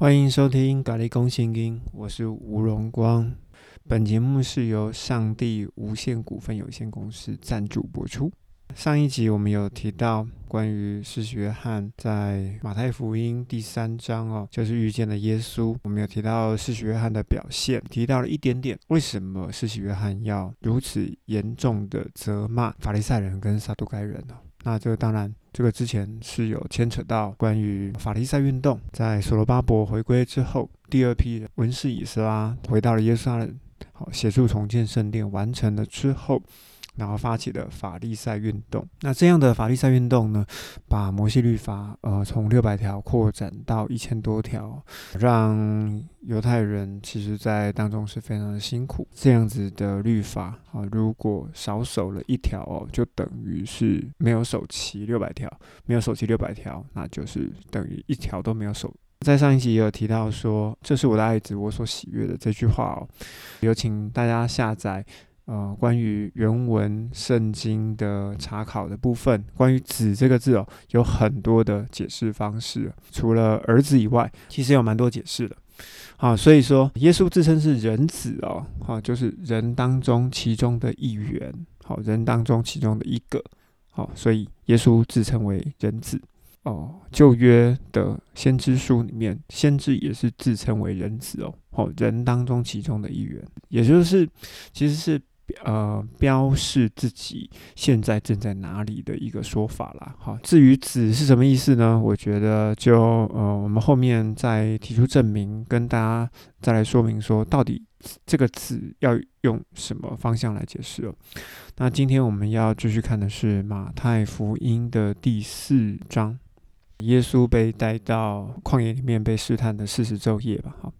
欢迎收听《咖喱公信音》，我是吴荣光。本节目是由上帝无限股份有限公司赞助播出。上一集我们有提到关于施洗约翰在马太福音第三章哦，就是遇见了耶稣。我们有提到施洗约翰的表现，提到了一点点为什么施洗约翰要如此严重的责骂法利赛人跟撒都该人呢？那这个当然，这个之前是有牵扯到关于法利赛运动，在索罗巴伯回归之后，第二批文士以斯拉回到了耶路撒冷，好协助重建圣殿，完成了之后。然后发起的法利赛运动，那这样的法利赛运动呢，把摩西律法呃从六百条扩展到一千多条，让犹太人其实在当中是非常的辛苦。这样子的律法啊，如果少守了一条哦，就等于是没有守齐六百条，没有守齐六百条，那就是等于一条都没有守。在上一集也有提到说，这是我的爱子，我所喜悦的这句话哦，有请大家下载。呃，关于原文圣经的查考的部分，关于“子”这个字哦，有很多的解释方式。除了儿子以外，其实有蛮多解释的。好，所以说耶稣自称是人子哦，好，就是人当中其中的一员，好，人当中其中的一个，好，所以耶稣自称为人子哦。旧约的先知书里面，先知也是自称为人子哦，好，人当中其中的一员，也就是其实是。呃，标示自己现在正在哪里的一个说法啦。好，至于“子”是什么意思呢？我觉得就呃，我们后面再提出证明，跟大家再来说明说，到底这个“子”要用什么方向来解释哦。那今天我们要继续看的是马太福音的第四章，耶稣被带到旷野里面被试探的四十昼夜吧。好，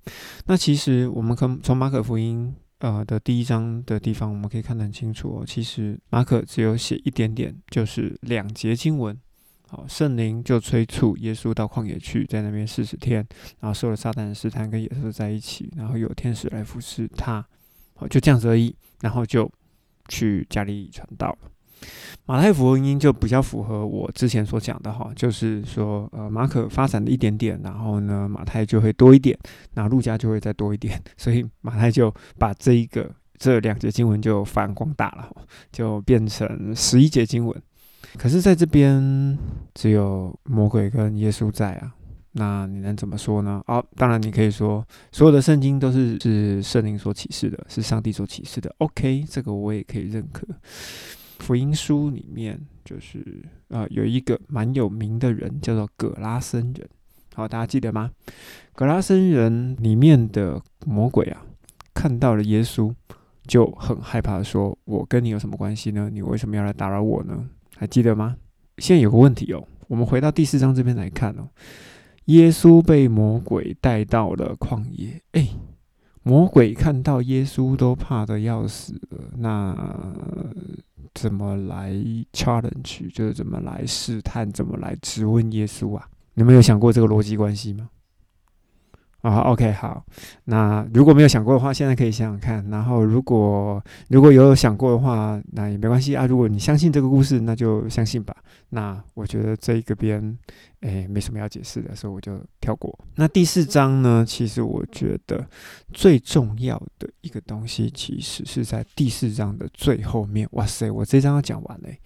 那其实我们可从马可福音。呃的第一章的地方，我们可以看得很清楚哦。其实马可只有写一点点，就是两节经文。好，圣灵就催促耶稣到旷野去，在那边四十天，然后受了撒旦的试探，跟野兽在一起，然后有天使来服侍他。好，就这样子而已。然后就去加利利传道了。马太福音就比较符合我之前所讲的哈，就是说，呃，马可发展的一点点，然后呢，马太就会多一点，那路加就会再多一点，所以马太就把这一个这两节经文就反光大了，就变成十一节经文。可是在这边只有魔鬼跟耶稣在啊，那你能怎么说呢？哦，当然你可以说所有的圣经都是是圣灵所启示的，是上帝所启示的。OK，这个我也可以认可。福音书里面就是呃有一个蛮有名的人叫做葛拉森人，好，大家记得吗？葛拉森人里面的魔鬼啊，看到了耶稣就很害怕，说：“我跟你有什么关系呢？你为什么要来打扰我呢？”还记得吗？现在有个问题哦，我们回到第四章这边来看哦，耶稣被魔鬼带到了旷野，哎，魔鬼看到耶稣都怕的要死了，那。怎么来 challenge，就是怎么来试探，怎么来质问耶稣啊？你们有想过这个逻辑关系吗？啊，OK，好。那如果没有想过的话，现在可以想想看。然后，如果如果有想过的话，那也没关系啊。如果你相信这个故事，那就相信吧。那我觉得这一个边，哎，没什么要解释的，所以我就跳过。那第四章呢？其实我觉得最重要的一个东西，其实是在第四章的最后面。哇塞，我这章要讲完嘞！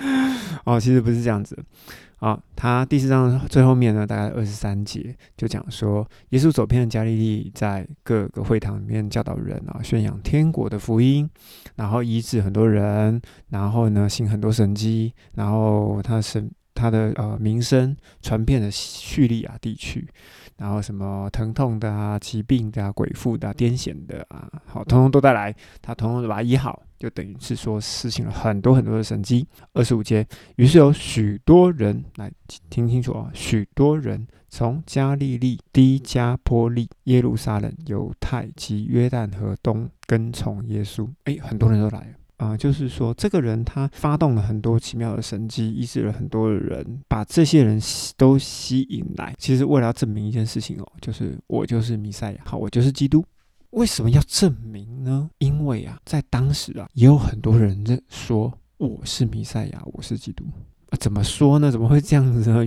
哦，其实不是这样子。好，他第四章最后面呢，大概二十三节就讲说，耶稣走遍了加利利，在各个会堂里面教导人啊，宣扬天国的福音，然后医治很多人，然后呢行很多神迹，然后他神他的呃名声传遍了叙利亚地区。然后什么疼痛的啊、疾病的啊、鬼附的、癫痫的啊，好，通通都带来，他通通都把它医好，就等于是说实行了很多很多的神迹。二十五节，于是有许多人来听清楚啊，许多人从加利利、低加波利、耶路撒冷、犹太及约旦河东跟从耶稣，哎，很多人都来了。啊，就是说，这个人他发动了很多奇妙的神迹，医治了很多的人，把这些人都吸引来。其实为了要证明一件事情哦，就是我就是弥赛亚，好，我就是基督。为什么要证明呢？因为啊，在当时啊，也有很多人在说我是弥赛亚，我是基督。啊，怎么说呢？怎么会这样子呢？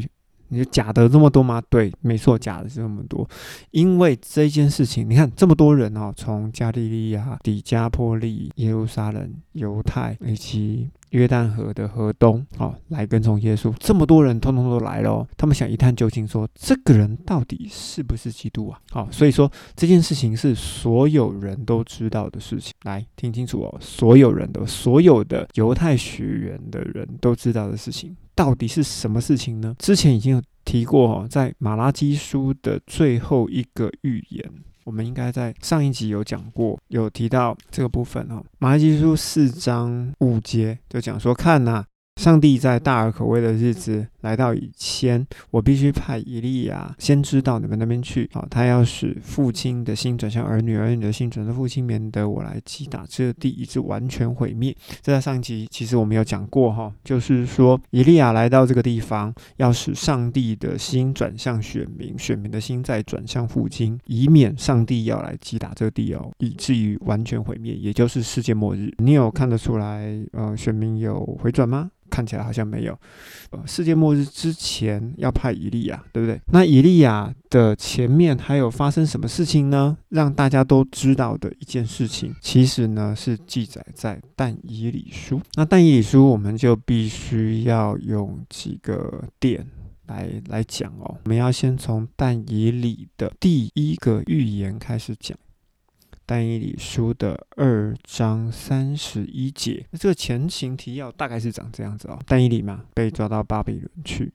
你就假的这么多吗？对，没错，假的是这么多。因为这件事情，你看这么多人哦，从加利利亚、底加波利、耶路撒冷、犹太以及。约旦河的河东，哦，来跟从耶稣，这么多人通通都来了，他们想一探究竟，说这个人到底是不是基督啊？好，所以说这件事情是所有人都知道的事情，来听清楚哦，所有人的所有的犹太学员的人都知道的事情，到底是什么事情呢？之前已经有提过哦，在马拉基书的最后一个预言。我们应该在上一集有讲过，有提到这个部分哈。马拉基书四章五节就讲说，看呐。上帝在大而可畏的日子来到以前，我必须派以利亚先知到你们那边去。好，他要使父亲的心转向儿女，儿女的心转向父亲，免得我来击打这地，以致完全毁灭。这在上集其实我们有讲过哈，就是说以利亚来到这个地方，要使上帝的心转向选民，选民的心再转向父亲，以免上帝要来击打这地哦，以至于完全毁灭，也就是世界末日。你有看得出来呃，选民有回转吗？看起来好像没有，呃，世界末日之前要派以利亚，对不对？那以利亚的前面还有发生什么事情呢？让大家都知道的一件事情，其实呢是记载在但以理书。那但以理书我们就必须要用几个点来来讲哦。我们要先从但以理的第一个预言开始讲。但以理书的二章三十一节，那这个前情提要大概是长这样子哦。但以理嘛，被抓到巴比伦去，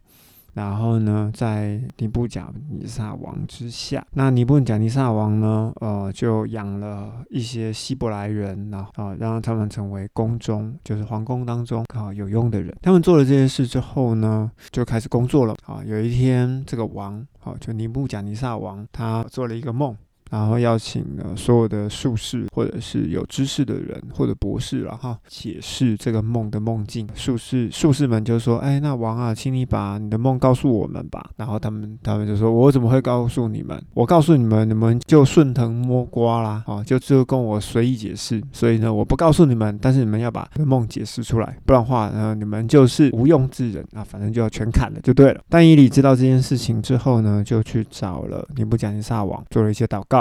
然后呢，在尼布甲尼撒王之下，那尼布甲尼撒王呢，呃，就养了一些希伯来人，然后啊，让他们成为宫中，就是皇宫当中啊有用的人。他们做了这些事之后呢，就开始工作了。啊，有一天，这个王，啊，就尼布甲尼撒王，他做了一个梦。然后邀请了所有的术士，或者是有知识的人，或者博士了哈，解释这个梦的梦境。术士术士们就说：“哎，那王啊，请你把你的梦告诉我们吧。”然后他们他们就说：“我怎么会告诉你们？我告诉你们，你们就顺藤摸瓜啦，啊，就就跟我随意解释。所以呢，我不告诉你们，但是你们要把梦解释出来，不然话呢，你们就是无用之人啊，反正就要全砍了就对了。”但伊里知道这件事情之后呢，就去找了尼布甲尼撒王，做了一些祷告。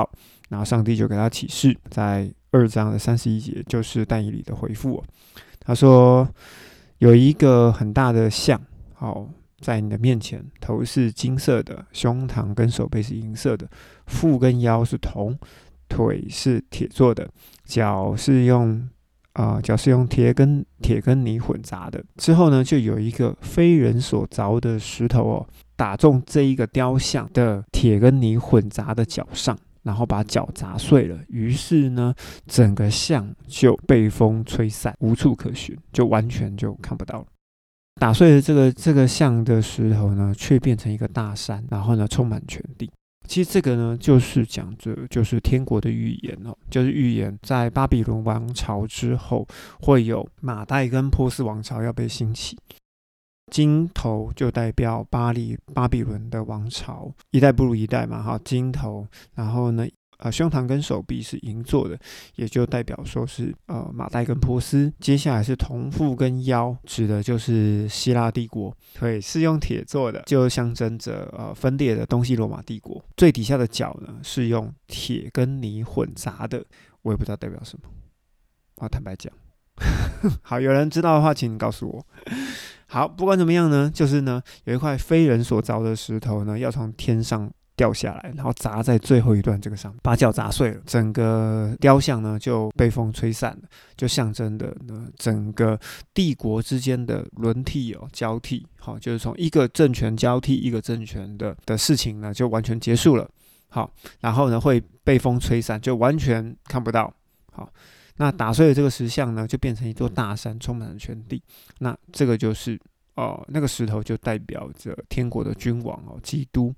然后上帝就给他启示，在二章的三十一节，就是但以理的回复。他说有一个很大的像，好在你的面前，头是金色的，胸膛跟手背是银色的，腹跟腰是铜，腿是铁做的，脚是用啊脚是用铁跟铁跟泥混杂的。之后呢，就有一个非人所凿的石头哦，打中这一个雕像的铁跟泥混杂的脚上。然后把脚砸碎了，于是呢，整个像就被风吹散，无处可寻，就完全就看不到了。打碎了这个这个像的石头呢，却变成一个大山，然后呢，充满全地。其实这个呢，就是讲着就是天国的预言哦，就是预言在巴比伦王朝之后，会有马代跟波斯王朝要被兴起。金头就代表巴黎巴比伦的王朝，一代不如一代嘛，哈，金头。然后呢，呃，胸膛跟手臂是银做的，也就代表说是呃马代跟波斯。接下来是铜腹跟腰，指的就是希腊帝国，对，是用铁做的，就象征着呃分裂的东西罗马帝国。最底下的脚呢，是用铁跟泥混杂的，我也不知道代表什么，我坦白讲。好，有人知道的话，请你告诉我。好，不管怎么样呢，就是呢，有一块非人所凿的石头呢，要从天上掉下来，然后砸在最后一段这个上，把脚砸碎了，整个雕像呢就被风吹散了，就象征的呢整个帝国之间的轮替哦，交替，好，就是从一个政权交替一个政权的的事情呢，就完全结束了。好，然后呢会被风吹散，就完全看不到。好。那打碎了这个石像呢，就变成一座大山，充满了全地。那这个就是哦，那个石头就代表着天国的君王哦，基督，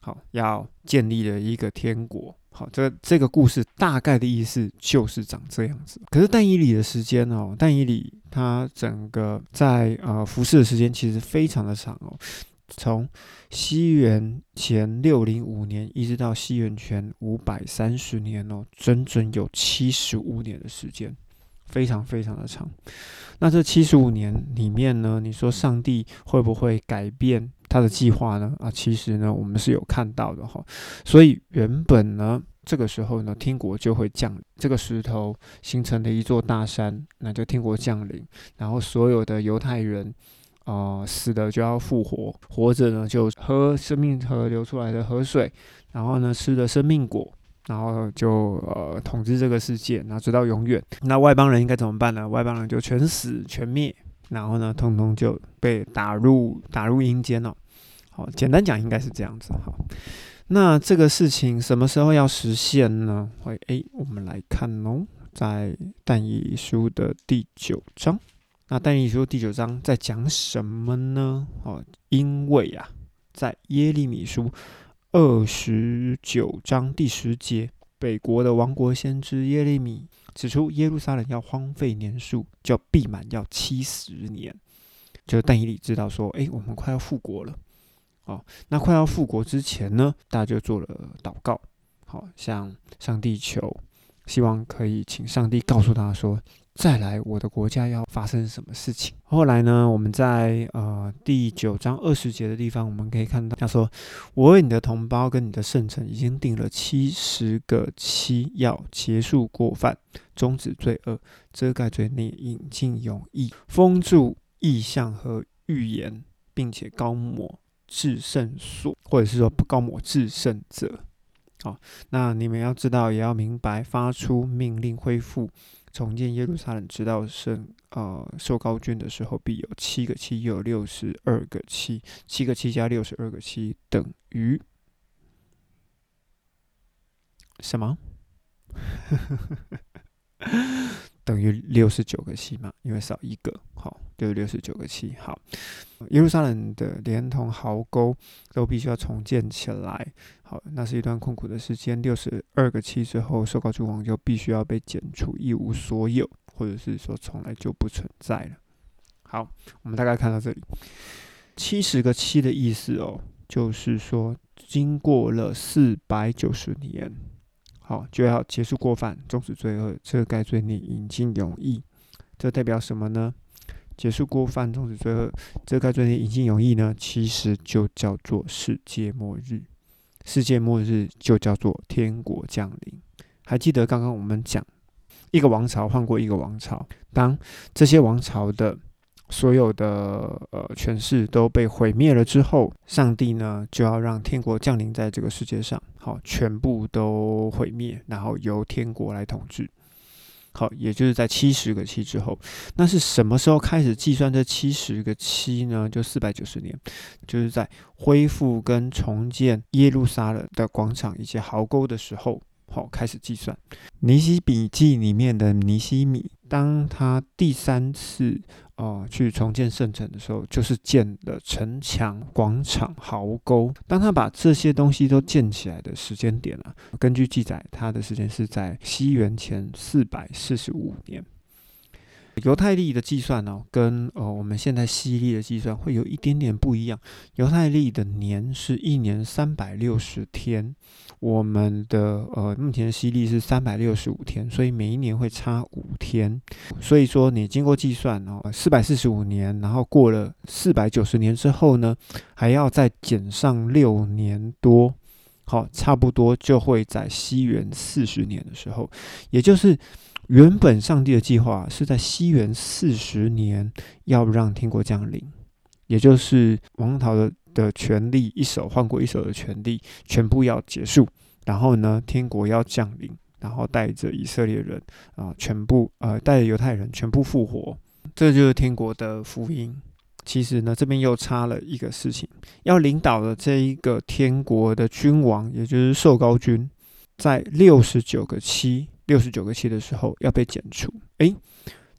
好要建立了一个天国。好，这这个故事大概的意思就是长这样子。可是但以理的时间哦，但以理他整个在呃服侍的时间其实非常的长哦。从西元前六零五年一直到西元前五百三十年哦，整整有七十五年的时间，非常非常的长。那这七十五年里面呢，你说上帝会不会改变他的计划呢啊，其实呢我们是有看到的哈。所以原本呢这个时候呢天国就会降临这个石头形成的一座大山，那就天国降临，然后所有的犹太人。啊，死的就要复活，活着呢就喝生命河流出来的河水，然后呢吃的生命果，然后就呃统治这个世界，然后直到永远。那外邦人应该怎么办呢？外邦人就全死全灭，然后呢通通就被打入打入阴间了。好，简单讲应该是这样子。好，那这个事情什么时候要实现呢？会诶，我们来看哦，在但以书的第九章。那但以理书第九章在讲什么呢？哦，因为啊，在耶利米书二十九章第十节，北国的王国先知耶利米指出，耶路撒冷要荒废年数，就必满要七十年。就但以理知道说，哎，我们快要复国了。哦，那快要复国之前呢，大家就做了祷告，好向上帝求，希望可以请上帝告诉他说。再来，我的国家要发生什么事情？后来呢？我们在呃第九章二十节的地方，我们可以看到，他说：“我为你的同胞跟你的圣城已经定了七十个期，要结束过犯，终止罪恶，遮盖罪孽，引进永义，封住意象和预言，并且高抹至圣所，或者是说不高抹至圣者。”好，那你们要知道，也要明白，发出命令恢复。重建耶路撒冷，直到圣呃受高君的时候，必有七个七，又有六十二个七，七个七加六十二个七等于什么？等于六十九个七嘛？因为少一个，好，就六十九个七。好，耶路撒冷的连同壕沟都必须要重建起来。好，那是一段困苦的时间。六十二个七之后，受告诸王就必须要被剪除，一无所有，或者是说从来就不存在了。好，我们大概看到这里，七十个七的意思哦，就是说经过了四百九十年。好，就要结束过犯，终止罪恶，遮盖罪孽，引进永义。这代表什么呢？结束过犯，终止罪恶，遮盖罪孽，引进永义呢？其实就叫做世界末日。世界末日就叫做天国降临。还记得刚刚我们讲，一个王朝换过一个王朝，当这些王朝的。所有的呃权势都被毁灭了之后，上帝呢就要让天国降临在这个世界上，好，全部都毁灭，然后由天国来统治。好，也就是在七十个七之后，那是什么时候开始计算这七十个七呢？就四百九十年，就是在恢复跟重建耶路撒冷的广场以及壕沟的时候，好，开始计算。尼西笔记里面的尼西米，当他第三次。哦，去重建圣城的时候，就是建了城墙、广场、壕沟。当他把这些东西都建起来的时间点啊，根据记载，他的时间是在西元前四百四十五年。犹太历的计算呢，跟呃我们现在西历的计算会有一点点不一样。犹太历的年是一年三百六十天，我们的呃目前的西历是三百六十五天，所以每一年会差五天。所以说你经过计算哦，四百四十五年，然后过了四百九十年之后呢，还要再减上六年多，好，差不多就会在西元四十年的时候，也就是。原本上帝的计划是在西元四十年要让天国降临，也就是王朝的的权力一手换过一手的权力全部要结束，然后呢，天国要降临，然后带着以色列人啊，全部呃带着犹太人全部复活，这就是天国的福音。其实呢，这边又差了一个事情，要领导的这一个天国的君王，也就是受高君，在六十九个七。六十九个七的时候要被剪除，诶，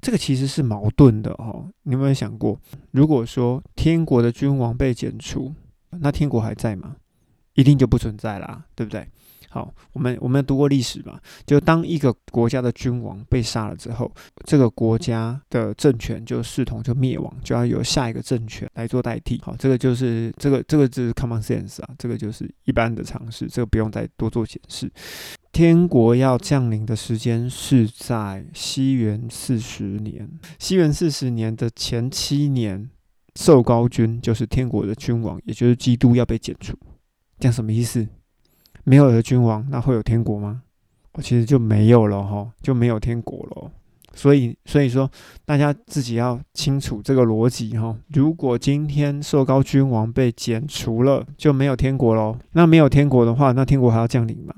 这个其实是矛盾的哦。你有没有想过，如果说天国的君王被剪除，那天国还在吗？一定就不存在啦，对不对？好，我们我们读过历史嘛？就当一个国家的君王被杀了之后，这个国家的政权就视同就灭亡，就要由下一个政权来做代替。好，这个就是这个这个就是 common sense 啊，这个就是一般的常识，这个不用再多做解释。天国要降临的时间是在西元四十年，西元四十年的前七年受高君就是天国的君王，也就是基督要被剪除。这样什么意思？没有了君王，那会有天国吗？我其实就没有了哈，就没有天国了。所以，所以说大家自己要清楚这个逻辑哈。如果今天受高君王被剪除了，就没有天国喽。那没有天国的话，那天国还要降临吗？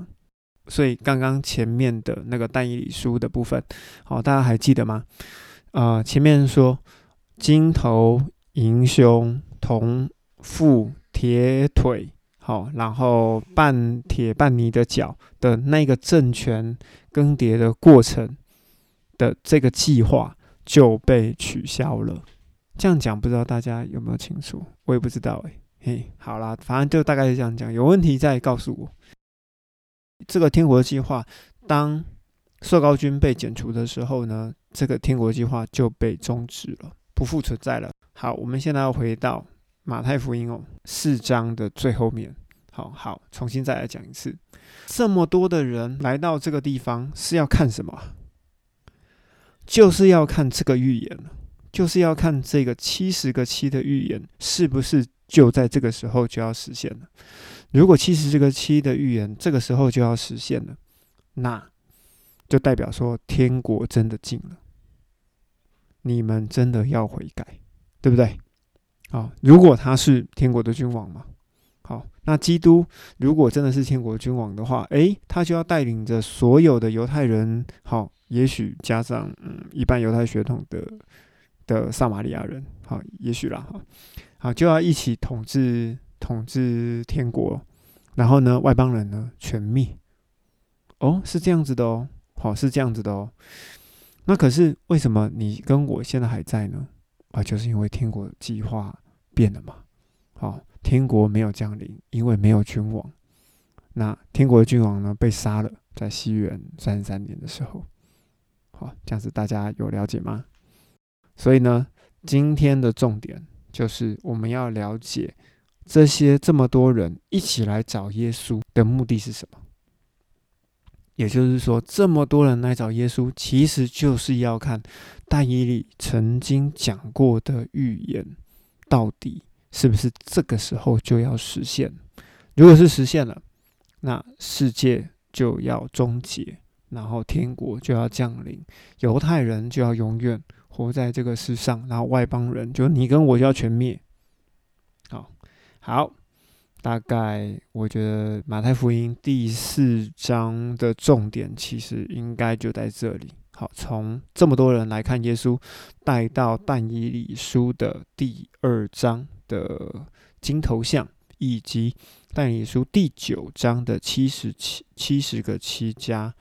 所以刚刚前面的那个但以理书的部分，好，大家还记得吗？啊，前面说金头银胸铜腹铁腿，好，然后半铁半泥的脚的那个政权更迭的过程的这个计划就被取消了。这样讲不知道大家有没有清楚？我也不知道哎，嘿，好啦，反正就大概是这样讲，有问题再告诉我。这个天国计划，当朔高君被剪除的时候呢，这个天国计划就被终止了，不复存在了。好，我们现在要回到马太福音哦，四章的最后面。好好，重新再来讲一次。这么多的人来到这个地方是要看什么？就是要看这个预言就是要看这个七十个七的预言是不是就在这个时候就要实现了。如果七十个七的预言这个时候就要实现了，那就代表说天国真的近了，你们真的要悔改，对不对？好，如果他是天国的君王嘛，好，那基督如果真的是天国君王的话，诶，他就要带领着所有的犹太人，好，也许加上嗯一半犹太血统的的撒玛利亚人，好，也许啦，哈，好，就要一起统治。统治天国，然后呢，外邦人呢全灭。哦，是这样子的哦，好，是这样子的哦。那可是为什么你跟我现在还在呢？啊，就是因为天国计划变了嘛。好，天国没有降临，因为没有君王。那天国的君王呢被杀了，在西元三十三年的时候。好，这样子大家有了解吗？所以呢，今天的重点就是我们要了解。这些这么多人一起来找耶稣的目的是什么？也就是说，这么多人来找耶稣，其实就是要看但以理曾经讲过的预言，到底是不是这个时候就要实现？如果是实现了，那世界就要终结，然后天国就要降临，犹太人就要永远活在这个世上，然后外邦人就你跟我就要全灭。好，大概我觉得马太福音第四章的重点其实应该就在这里。好，从这么多人来看耶稣，带到但以理书的第二章的金头像，以及但以理书第九章的七十七七十个七加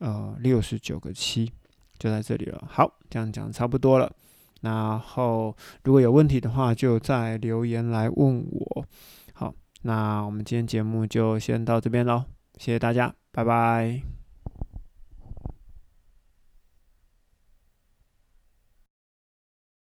呃六十九个七，就在这里了。好，这样讲差不多了。然后，如果有问题的话，就在留言来问我。那我们今天节目就先到这边喽，谢谢大家，拜拜。